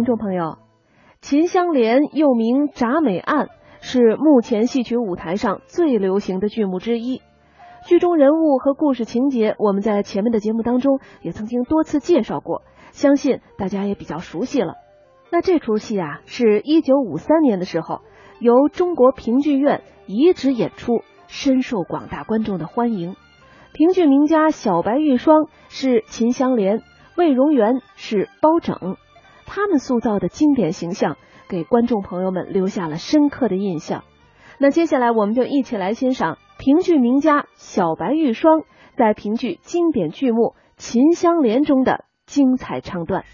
听众朋友，秦香莲又名《铡美案》，是目前戏曲舞台上最流行的剧目之一。剧中人物和故事情节，我们在前面的节目当中也曾经多次介绍过，相信大家也比较熟悉了。那这出戏啊，是一九五三年的时候由中国评剧院移植演出，深受广大观众的欢迎。评剧名家小白玉霜是秦香莲。魏荣元是包拯，他们塑造的经典形象给观众朋友们留下了深刻的印象。那接下来我们就一起来欣赏评剧名家小白玉霜在评剧经典剧目《秦香莲》中的精彩唱段。